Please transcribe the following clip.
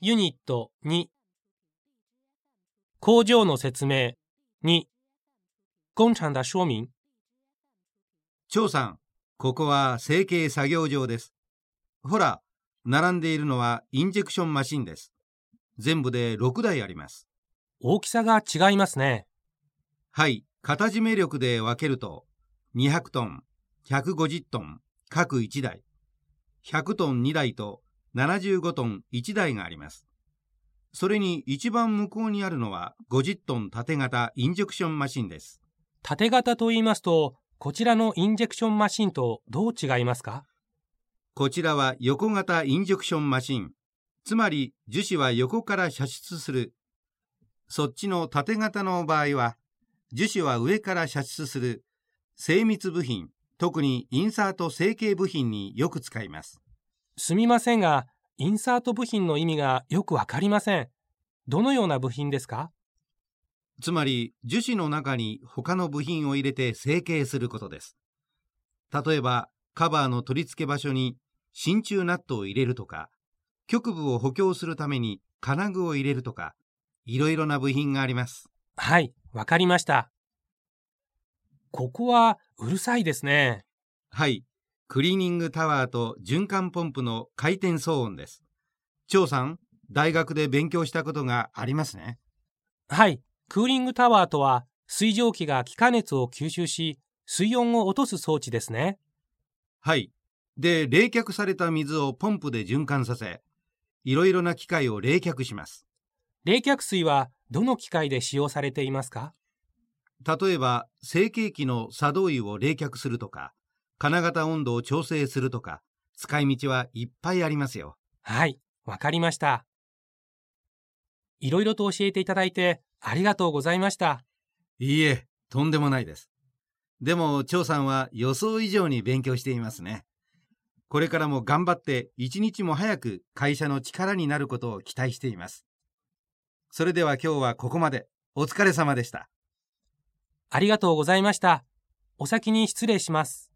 ユニット2工場の説明2工厂的说明張さん、ここは成形作業場です。ほら、並んでいるのはインジェクションマシンです。全部で6台あります。大きさが違いますね。はい、型締め力で分けると、200トン、150トン、各1台、100トン2台と75トン1台があります。それに一番向こうにあるのは50トン縦型インジェクションマシンです。縦型と言いますと、こちらのインジェクションマシンとどう違いますか？こちらは横型インジェクションマシン。つまり樹脂は横から射出する。そっちの縦型の場合は、樹脂は上から射出する精密部品、特にインサート成形部品によく使います。すみませんが、インサート部品の意味がよくわかりません。どのような部品ですか？つまり樹脂の中に他の部品を入れて成形することです。例えばカバーの取り付け場所に真鍮ナットを入れるとか、局部を補強するために金具を入れるとか、いろいろな部品があります。はい、わかりました。ここはうるさいですね。はい、クリーニングタワーと循環ポンプの回転騒音です。張さん、大学で勉強したことがありますね。はい、クーリングタワーとは水蒸気が気化熱を吸収し、水温を落とす装置ですね。はい。で、冷却された水をポンプで循環させ、いろいろな機械を冷却します。冷却水はどの機械で使用されていますか？例えば、成形機の作動油を冷却するとか、金型温度を調整するとか、使い道はいっぱいありますよ。はい、わかりました。いろいろと教えていただいてありがとうございました。いいえ、とんでもないです。でも、張さんは予想以上に勉強していますね。これからも頑張って一日も早く会社の力になることを期待しています。それでは今日はここまで。お疲れ様でした。ありがとうございました。お先に失礼します。